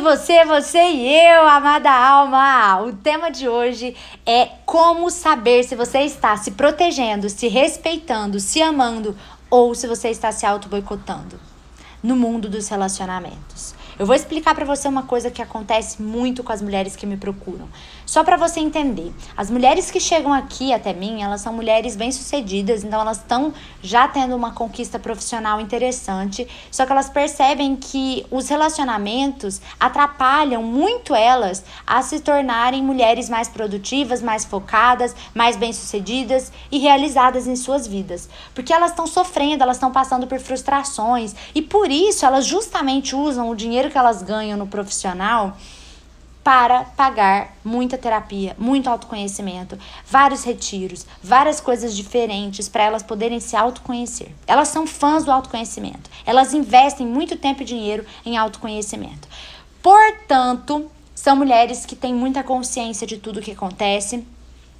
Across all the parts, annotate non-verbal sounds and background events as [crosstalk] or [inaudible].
você, você e eu, amada alma. O tema de hoje é como saber se você está se protegendo, se respeitando, se amando ou se você está se auto boicotando no mundo dos relacionamentos. Eu vou explicar para você uma coisa que acontece muito com as mulheres que me procuram. Só para você entender. As mulheres que chegam aqui até mim, elas são mulheres bem-sucedidas, então elas estão já tendo uma conquista profissional interessante, só que elas percebem que os relacionamentos atrapalham muito elas a se tornarem mulheres mais produtivas, mais focadas, mais bem-sucedidas e realizadas em suas vidas. Porque elas estão sofrendo, elas estão passando por frustrações e por isso elas justamente usam o dinheiro que elas ganham no profissional para pagar muita terapia, muito autoconhecimento, vários retiros, várias coisas diferentes para elas poderem se autoconhecer. Elas são fãs do autoconhecimento. Elas investem muito tempo e dinheiro em autoconhecimento. Portanto, são mulheres que têm muita consciência de tudo o que acontece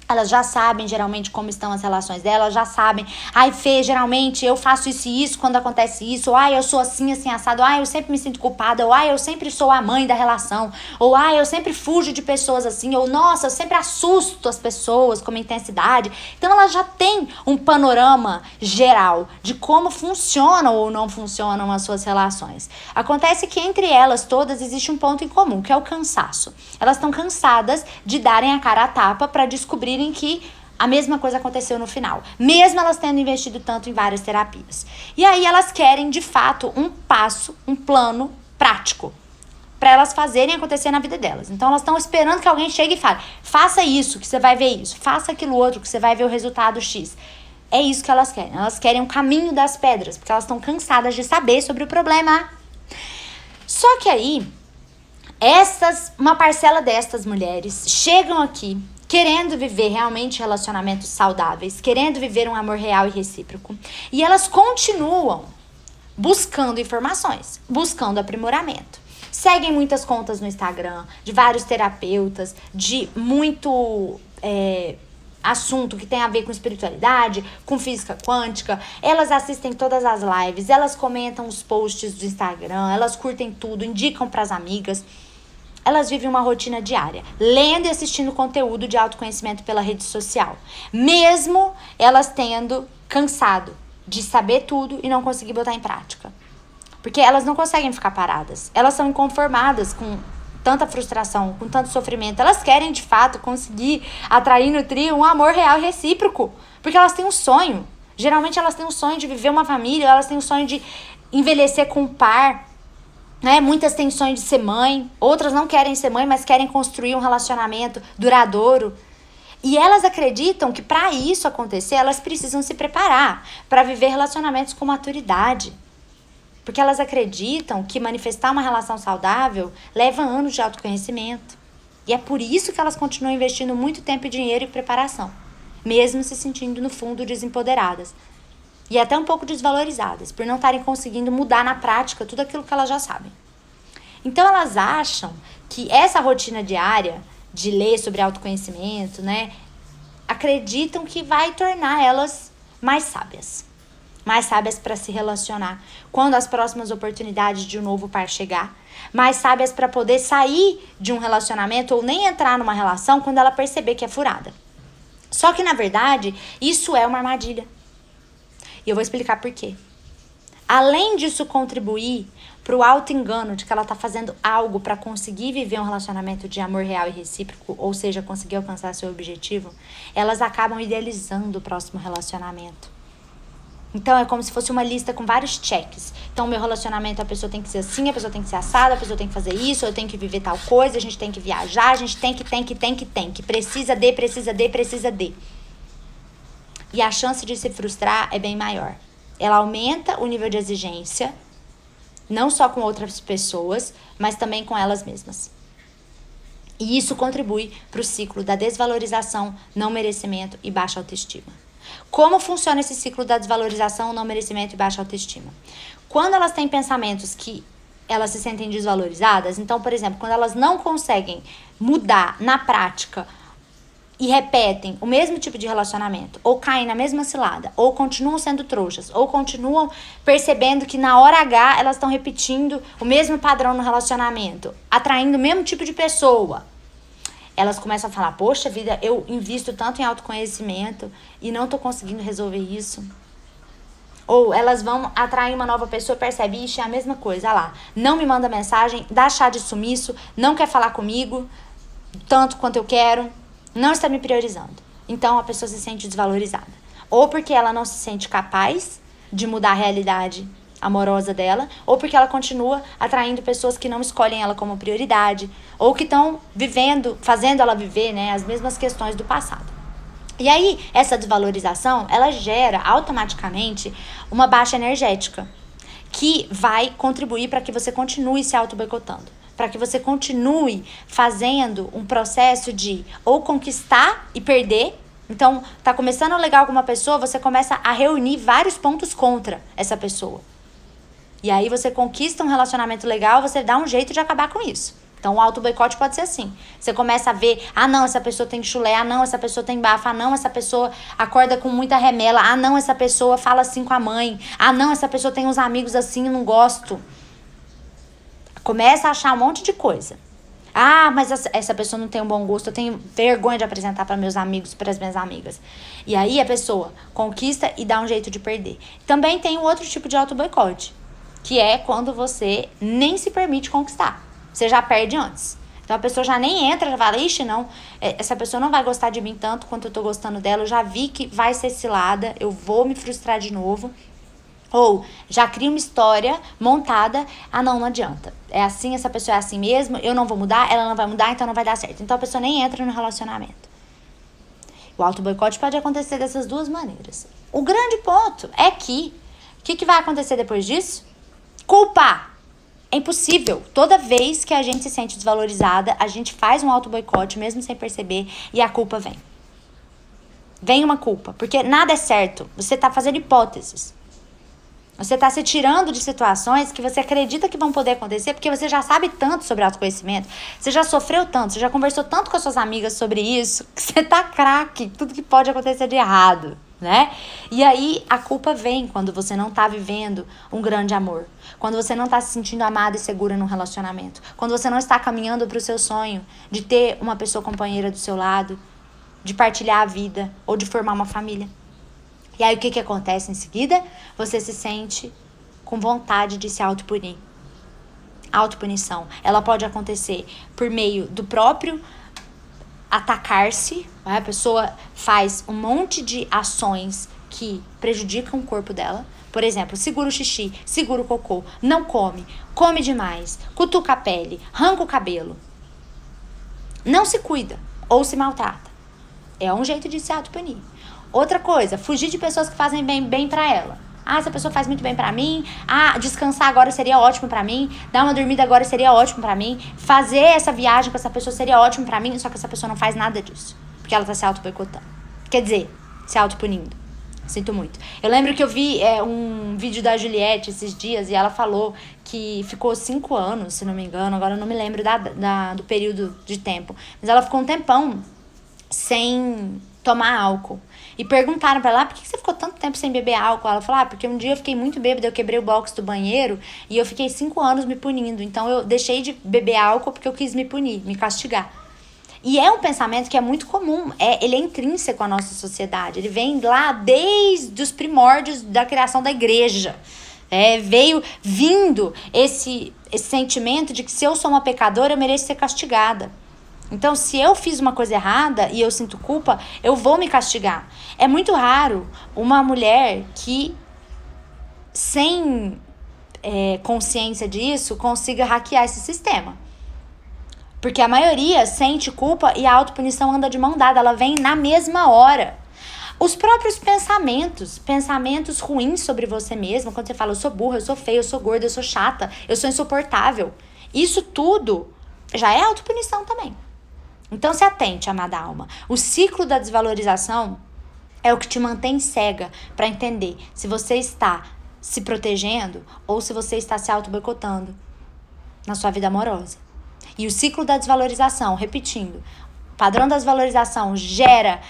elas já sabem geralmente como estão as relações delas, já sabem. Ai, Fê, geralmente eu faço isso e isso quando acontece isso. Ou ai, eu sou assim, assim, assado. Ou ai, eu sempre me sinto culpada. Ou ai, eu sempre sou a mãe da relação. Ou ai, eu sempre fujo de pessoas assim. Ou nossa, eu sempre assusto as pessoas com uma intensidade. Então elas já têm um panorama geral de como funcionam ou não funcionam as suas relações. Acontece que entre elas todas existe um ponto em comum, que é o cansaço. Elas estão cansadas de darem a cara a tapa para descobrir descobrirem que a mesma coisa aconteceu no final, mesmo elas tendo investido tanto em várias terapias. E aí elas querem, de fato, um passo, um plano prático para elas fazerem acontecer na vida delas. Então elas estão esperando que alguém chegue e fale: "Faça isso, que você vai ver isso. Faça aquilo outro, que você vai ver o resultado X". É isso que elas querem. Elas querem o um caminho das pedras, porque elas estão cansadas de saber sobre o problema. Só que aí, essas, uma parcela destas mulheres chegam aqui querendo viver realmente relacionamentos saudáveis, querendo viver um amor real e recíproco. E elas continuam buscando informações, buscando aprimoramento. Seguem muitas contas no Instagram, de vários terapeutas, de muito é, assunto que tem a ver com espiritualidade, com física quântica. Elas assistem todas as lives, elas comentam os posts do Instagram, elas curtem tudo, indicam para as amigas elas vivem uma rotina diária, lendo e assistindo conteúdo de autoconhecimento pela rede social, mesmo elas tendo cansado de saber tudo e não conseguir botar em prática. Porque elas não conseguem ficar paradas. Elas são inconformadas com tanta frustração, com tanto sofrimento. Elas querem de fato conseguir atrair no trio um amor real e recíproco, porque elas têm um sonho. Geralmente elas têm um sonho de viver uma família, elas têm um sonho de envelhecer com um par, né? Muitas têm sonho de ser mãe, outras não querem ser mãe, mas querem construir um relacionamento duradouro. E elas acreditam que para isso acontecer, elas precisam se preparar para viver relacionamentos com maturidade. Porque elas acreditam que manifestar uma relação saudável leva anos de autoconhecimento. E é por isso que elas continuam investindo muito tempo e dinheiro em preparação, mesmo se sentindo no fundo desempoderadas e até um pouco desvalorizadas por não estarem conseguindo mudar na prática tudo aquilo que elas já sabem. Então elas acham que essa rotina diária de ler sobre autoconhecimento, né, acreditam que vai tornar elas mais sábias. Mais sábias para se relacionar quando as próximas oportunidades de um novo par chegar, mais sábias para poder sair de um relacionamento ou nem entrar numa relação quando ela perceber que é furada. Só que na verdade, isso é uma armadilha. E eu vou explicar por quê. Além disso contribuir para o auto-engano de que ela está fazendo algo para conseguir viver um relacionamento de amor real e recíproco, ou seja, conseguir alcançar seu objetivo, elas acabam idealizando o próximo relacionamento. Então é como se fosse uma lista com vários cheques. Então, meu relacionamento, a pessoa tem que ser assim, a pessoa tem que ser assada, a pessoa tem que fazer isso, eu tenho que viver tal coisa, a gente tem que viajar, a gente tem que, tem que, tem que, tem que, precisa de, precisa de, precisa de e a chance de se frustrar é bem maior. Ela aumenta o nível de exigência, não só com outras pessoas, mas também com elas mesmas. E isso contribui para o ciclo da desvalorização, não merecimento e baixa autoestima. Como funciona esse ciclo da desvalorização, não merecimento e baixa autoestima? Quando elas têm pensamentos que elas se sentem desvalorizadas, então, por exemplo, quando elas não conseguem mudar na prática e repetem o mesmo tipo de relacionamento, ou caem na mesma cilada, ou continuam sendo trouxas, ou continuam percebendo que na hora H elas estão repetindo o mesmo padrão no relacionamento, atraindo o mesmo tipo de pessoa, elas começam a falar: Poxa vida, eu invisto tanto em autoconhecimento e não tô conseguindo resolver isso. Ou elas vão atrair uma nova pessoa percebe, ixi, é a mesma coisa, olha lá. Não me manda mensagem, dá chá de sumiço, não quer falar comigo, tanto quanto eu quero, não está me priorizando. Então a pessoa se sente desvalorizada. Ou porque ela não se sente capaz de mudar a realidade amorosa dela, ou porque ela continua atraindo pessoas que não escolhem ela como prioridade, ou que estão vivendo, fazendo ela viver, né, as mesmas questões do passado. E aí, essa desvalorização, ela gera automaticamente uma baixa energética, que vai contribuir para que você continue se auto-boicotando. Para que você continue fazendo um processo de ou conquistar e perder. Então, tá começando legal com uma pessoa, você começa a reunir vários pontos contra essa pessoa. E aí você conquista um relacionamento legal, você dá um jeito de acabar com isso. Então, o auto-boicote pode ser assim. Você começa a ver, ah, não, essa pessoa tem chulé, ah, não, essa pessoa tem bafa, ah, não, essa pessoa acorda com muita remela, ah, não, essa pessoa fala assim com a mãe, ah, não, essa pessoa tem uns amigos assim, não gosto. Começa a achar um monte de coisa. Ah, mas essa pessoa não tem um bom gosto, eu tenho vergonha de apresentar para meus amigos, para as minhas amigas. E aí a pessoa conquista e dá um jeito de perder. Também tem um outro tipo de auto-boicote, que é quando você nem se permite conquistar. Você já perde antes. Então a pessoa já nem entra, já fala, ixi, não, é, essa pessoa não vai gostar de mim tanto quanto eu tô gostando dela, eu já vi que vai ser cilada, eu vou me frustrar de novo. Ou já cria uma história montada, ah não, não adianta. É assim, essa pessoa é assim mesmo, eu não vou mudar, ela não vai mudar, então não vai dar certo. Então a pessoa nem entra no relacionamento. O auto-boicote pode acontecer dessas duas maneiras. O grande ponto é que, o que, que vai acontecer depois disso? Culpar. É impossível. Toda vez que a gente se sente desvalorizada, a gente faz um auto-boicote, mesmo sem perceber, e a culpa vem. Vem uma culpa, porque nada é certo. Você está fazendo hipóteses. Você está se tirando de situações que você acredita que vão poder acontecer, porque você já sabe tanto sobre autoconhecimento, você já sofreu tanto, você já conversou tanto com as suas amigas sobre isso, que você tá craque, tudo que pode acontecer de errado né? E aí a culpa vem quando você não tá vivendo um grande amor, quando você não tá se sentindo amada e segura num relacionamento, quando você não está caminhando para o seu sonho de ter uma pessoa companheira do seu lado, de partilhar a vida ou de formar uma família. E aí o que que acontece em seguida? Você se sente com vontade de se autopunir. Autopunição, ela pode acontecer por meio do próprio atacar-se, né? a pessoa faz um monte de ações que prejudicam o corpo dela. Por exemplo, segura o xixi, segura o cocô, não come, come demais, cutuca a pele, arranca o cabelo. Não se cuida ou se maltrata. É um jeito de se autopunir. Outra coisa, fugir de pessoas que fazem bem, bem para ela. Ah, essa pessoa faz muito bem para mim. Ah, descansar agora seria ótimo para mim. Dar uma dormida agora seria ótimo para mim. Fazer essa viagem com essa pessoa seria ótimo para mim. Só que essa pessoa não faz nada disso. Porque ela tá se auto-boicotando. Quer dizer, se auto-punindo. Sinto muito. Eu lembro que eu vi é, um vídeo da Juliette esses dias e ela falou que ficou cinco anos, se não me engano. Agora eu não me lembro da, da, do período de tempo. Mas ela ficou um tempão sem tomar álcool. E perguntaram pra ela, ah, por que você ficou tanto tempo sem beber álcool? Ela falou, ah, porque um dia eu fiquei muito bêbada, eu quebrei o box do banheiro e eu fiquei cinco anos me punindo. Então eu deixei de beber álcool porque eu quis me punir, me castigar. E é um pensamento que é muito comum, é, ele é intrínseco à nossa sociedade. Ele vem lá desde os primórdios da criação da igreja. É, veio vindo esse, esse sentimento de que se eu sou uma pecadora, eu mereço ser castigada. Então, se eu fiz uma coisa errada e eu sinto culpa, eu vou me castigar. É muito raro uma mulher que, sem é, consciência disso, consiga hackear esse sistema. Porque a maioria sente culpa e a autopunição anda de mão dada, ela vem na mesma hora. Os próprios pensamentos, pensamentos ruins sobre você mesma, quando você fala eu sou burra, eu sou feia, eu sou gorda, eu sou chata, eu sou insuportável. Isso tudo já é autopunição também. Então se atente, amada alma. O ciclo da desvalorização é o que te mantém cega para entender se você está se protegendo ou se você está se auto-boicotando na sua vida amorosa. E o ciclo da desvalorização, repetindo, padrão da desvalorização gera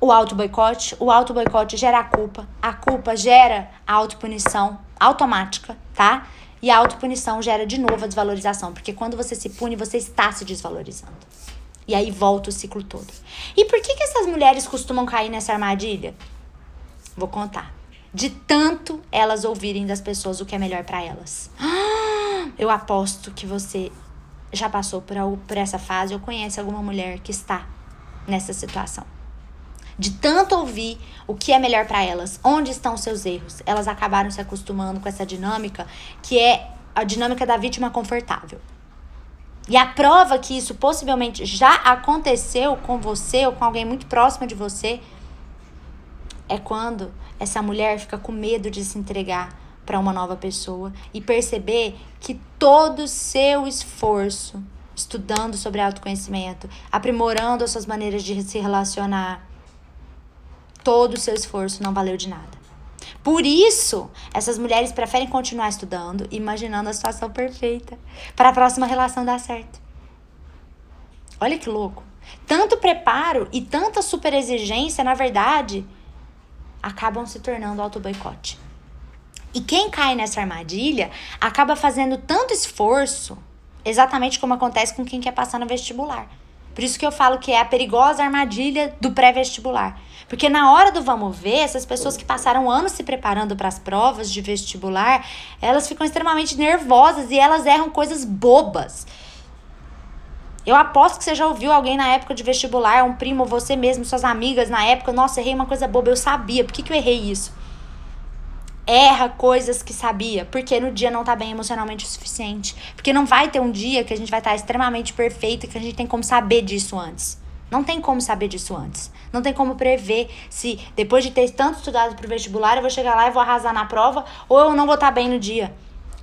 o auto-boicote, o auto-boicote gera a culpa, a culpa gera a autopunição automática, tá? E a autopunição gera de novo a desvalorização, porque quando você se pune, você está se desvalorizando. E aí volta o ciclo todo. E por que, que essas mulheres costumam cair nessa armadilha? Vou contar. De tanto elas ouvirem das pessoas o que é melhor para elas. [gasps] Eu aposto que você já passou por, por essa fase ou conhece alguma mulher que está nessa situação. De tanto ouvir o que é melhor para elas, onde estão seus erros, elas acabaram se acostumando com essa dinâmica que é a dinâmica da vítima confortável. E a prova que isso possivelmente já aconteceu com você ou com alguém muito próximo de você é quando essa mulher fica com medo de se entregar para uma nova pessoa e perceber que todo o seu esforço estudando sobre autoconhecimento, aprimorando as suas maneiras de se relacionar, todo o seu esforço não valeu de nada. Por isso, essas mulheres preferem continuar estudando, imaginando a situação perfeita para a próxima relação dar certo. Olha que louco. Tanto preparo e tanta super exigência, na verdade, acabam se tornando auto-boicote. E quem cai nessa armadilha acaba fazendo tanto esforço, exatamente como acontece com quem quer passar no vestibular. Por isso que eu falo que é a perigosa armadilha do pré-vestibular. Porque na hora do vamos ver, essas pessoas que passaram anos se preparando para as provas de vestibular, elas ficam extremamente nervosas e elas erram coisas bobas. Eu aposto que você já ouviu alguém na época de vestibular, um primo, você mesmo, suas amigas na época, nossa, errei uma coisa boba, eu sabia, por que, que eu errei isso? Erra coisas que sabia, porque no dia não tá bem emocionalmente o suficiente. Porque não vai ter um dia que a gente vai estar tá extremamente perfeito e que a gente tem como saber disso antes. Não tem como saber disso antes. Não tem como prever se depois de ter tanto estudado pro vestibular eu vou chegar lá e vou arrasar na prova ou eu não vou estar tá bem no dia.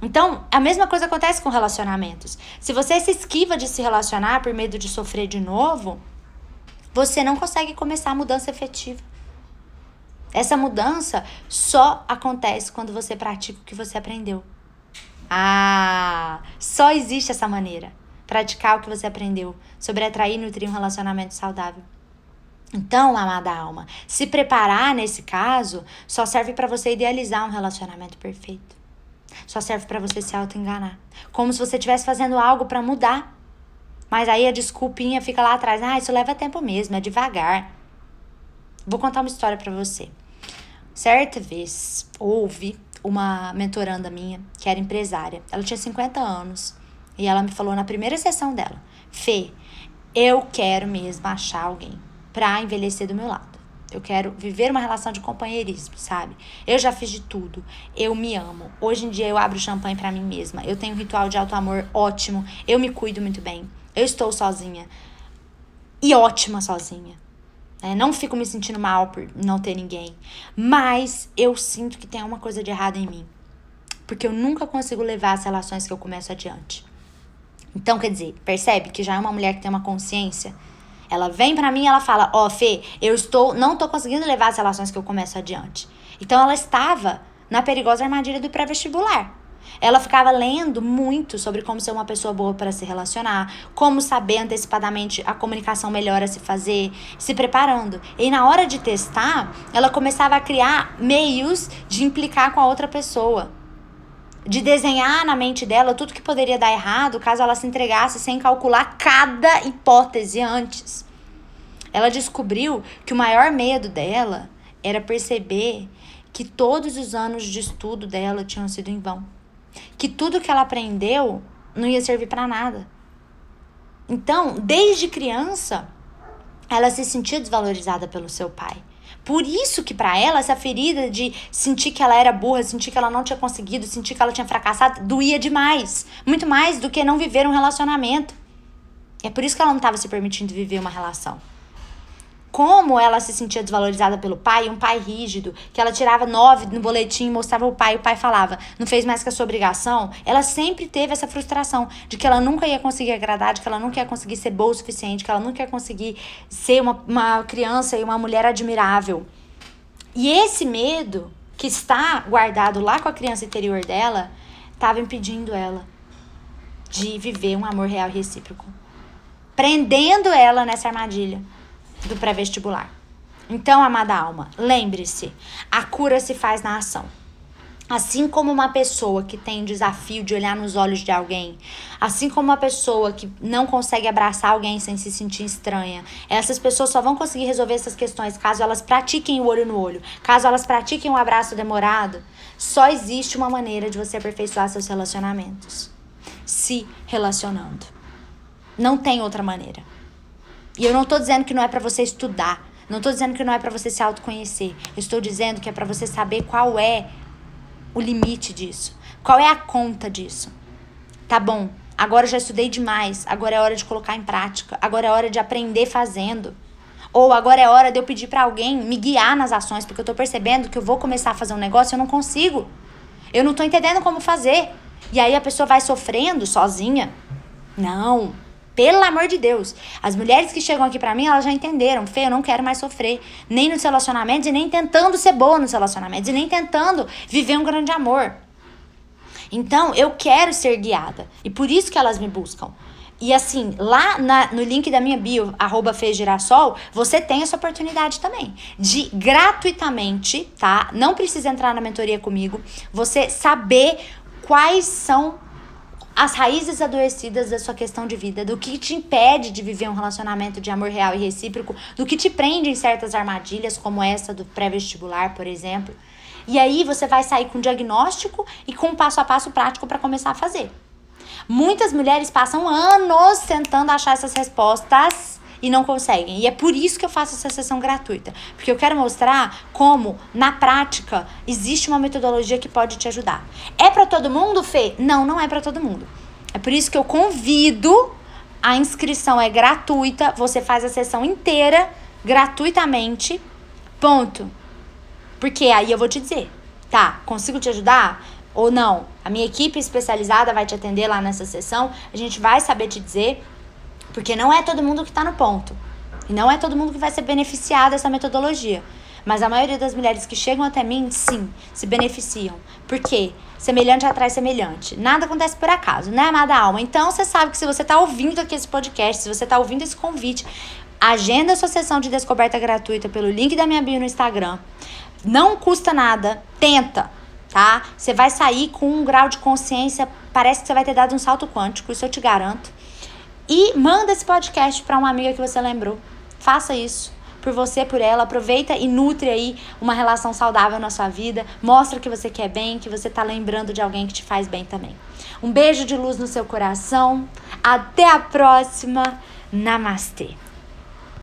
Então, a mesma coisa acontece com relacionamentos. Se você se esquiva de se relacionar por medo de sofrer de novo, você não consegue começar a mudança efetiva. Essa mudança só acontece quando você pratica o que você aprendeu. Ah, só existe essa maneira. Praticar o que você aprendeu sobre atrair e nutrir um relacionamento saudável. Então, amada alma, se preparar nesse caso só serve para você idealizar um relacionamento perfeito. Só serve para você se auto-enganar. Como se você estivesse fazendo algo para mudar. Mas aí a desculpinha fica lá atrás. Ah, isso leva tempo mesmo, é devagar. Vou contar uma história para você. Certa vez, houve uma mentoranda minha, que era empresária. Ela tinha 50 anos. E ela me falou na primeira sessão dela: Fê, eu quero mesmo achar alguém pra envelhecer do meu lado. Eu quero viver uma relação de companheirismo, sabe? Eu já fiz de tudo. Eu me amo. Hoje em dia eu abro champanhe para mim mesma. Eu tenho um ritual de alto amor ótimo. Eu me cuido muito bem. Eu estou sozinha. E ótima sozinha. É, não fico me sentindo mal por não ter ninguém. Mas eu sinto que tem alguma coisa de errado em mim. Porque eu nunca consigo levar as relações que eu começo adiante. Então, quer dizer, percebe que já é uma mulher que tem uma consciência. Ela vem para mim e ela fala: Ó, oh, Fê, eu estou, não tô conseguindo levar as relações que eu começo adiante. Então, ela estava na perigosa armadilha do pré-vestibular. Ela ficava lendo muito sobre como ser uma pessoa boa para se relacionar, como saber antecipadamente a comunicação melhor a se fazer, se preparando. E na hora de testar, ela começava a criar meios de implicar com a outra pessoa. De desenhar na mente dela tudo que poderia dar errado caso ela se entregasse sem calcular cada hipótese antes. Ela descobriu que o maior medo dela era perceber que todos os anos de estudo dela tinham sido em vão que tudo que ela aprendeu não ia servir para nada. Então, desde criança, ela se sentia desvalorizada pelo seu pai. Por isso que para ela essa ferida de sentir que ela era burra, sentir que ela não tinha conseguido, sentir que ela tinha fracassado, doía demais, muito mais do que não viver um relacionamento. É por isso que ela não estava se permitindo viver uma relação como ela se sentia desvalorizada pelo pai, um pai rígido, que ela tirava nove no boletim e mostrava o pai, e o pai falava, não fez mais que a sua obrigação, ela sempre teve essa frustração de que ela nunca ia conseguir agradar, de que ela nunca ia conseguir ser boa o suficiente, que ela nunca ia conseguir ser uma, uma criança e uma mulher admirável. E esse medo que está guardado lá com a criança interior dela, estava impedindo ela de viver um amor real e recíproco. prendendo ela nessa armadilha do pré-vestibular. Então, amada alma, lembre-se: a cura se faz na ação. Assim como uma pessoa que tem desafio de olhar nos olhos de alguém, assim como uma pessoa que não consegue abraçar alguém sem se sentir estranha, essas pessoas só vão conseguir resolver essas questões caso elas pratiquem o olho no olho, caso elas pratiquem o um abraço demorado. Só existe uma maneira de você aperfeiçoar seus relacionamentos: se relacionando. Não tem outra maneira. E eu não tô dizendo que não é para você estudar, não tô dizendo que não é para você se autoconhecer. Eu estou dizendo que é para você saber qual é o limite disso? Qual é a conta disso? Tá bom, agora já estudei demais, agora é hora de colocar em prática, agora é hora de aprender fazendo. Ou agora é hora de eu pedir para alguém me guiar nas ações, porque eu tô percebendo que eu vou começar a fazer um negócio e eu não consigo. Eu não tô entendendo como fazer. E aí a pessoa vai sofrendo sozinha. Não, pelo amor de Deus. As mulheres que chegam aqui para mim, elas já entenderam. Fê, eu não quero mais sofrer. Nem nos relacionamentos e nem tentando ser boa nos relacionamentos. E nem tentando viver um grande amor. Então, eu quero ser guiada. E por isso que elas me buscam. E assim, lá na, no link da minha bio, arroba Girassol, você tem essa oportunidade também. De gratuitamente, tá? Não precisa entrar na mentoria comigo. Você saber quais são as raízes adoecidas da sua questão de vida, do que te impede de viver um relacionamento de amor real e recíproco, do que te prende em certas armadilhas, como essa do pré-vestibular, por exemplo. E aí você vai sair com um diagnóstico e com um passo a passo prático para começar a fazer. Muitas mulheres passam anos tentando achar essas respostas e não conseguem. E é por isso que eu faço essa sessão gratuita, porque eu quero mostrar como na prática existe uma metodologia que pode te ajudar. É para todo mundo, Fê? Não, não é para todo mundo. É por isso que eu convido, a inscrição é gratuita, você faz a sessão inteira gratuitamente. Ponto. Porque aí eu vou te dizer, tá? Consigo te ajudar? Ou não? A minha equipe especializada vai te atender lá nessa sessão. A gente vai saber te dizer porque não é todo mundo que está no ponto. E não é todo mundo que vai ser beneficiado dessa metodologia. Mas a maioria das mulheres que chegam até mim, sim, se beneficiam. Por quê? Semelhante atrai semelhante. Nada acontece por acaso, né, amada alma? Então você sabe que se você está ouvindo aqui esse podcast, se você está ouvindo esse convite, agenda a sua sessão de descoberta gratuita pelo link da minha bio no Instagram. Não custa nada, tenta, tá? Você vai sair com um grau de consciência, parece que você vai ter dado um salto quântico, isso eu te garanto. E manda esse podcast para uma amiga que você lembrou. Faça isso por você, por ela. Aproveita e nutre aí uma relação saudável na sua vida. Mostra que você quer bem, que você tá lembrando de alguém que te faz bem também. Um beijo de luz no seu coração. Até a próxima. Namastê.